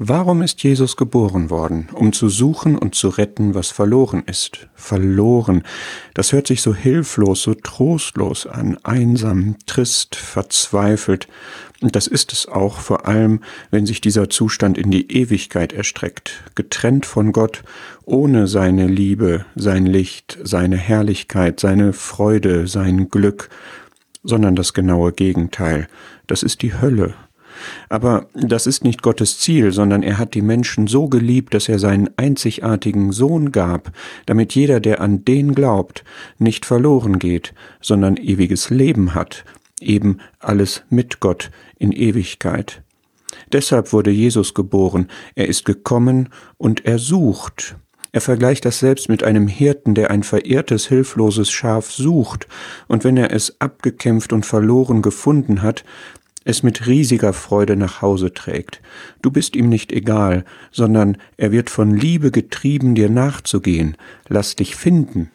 Warum ist Jesus geboren worden? Um zu suchen und zu retten, was verloren ist. Verloren. Das hört sich so hilflos, so trostlos an, einsam, trist, verzweifelt. Und das ist es auch, vor allem, wenn sich dieser Zustand in die Ewigkeit erstreckt, getrennt von Gott, ohne seine Liebe, sein Licht, seine Herrlichkeit, seine Freude, sein Glück, sondern das genaue Gegenteil. Das ist die Hölle, aber das ist nicht Gottes Ziel, sondern er hat die Menschen so geliebt, dass er seinen einzigartigen Sohn gab, damit jeder, der an den glaubt, nicht verloren geht, sondern ewiges Leben hat, eben alles mit Gott in Ewigkeit. Deshalb wurde Jesus geboren, er ist gekommen und er sucht. Er vergleicht das selbst mit einem Hirten, der ein verirrtes, hilfloses Schaf sucht, und wenn er es abgekämpft und verloren gefunden hat, es mit riesiger Freude nach Hause trägt. Du bist ihm nicht egal, sondern er wird von Liebe getrieben, dir nachzugehen. Lass dich finden.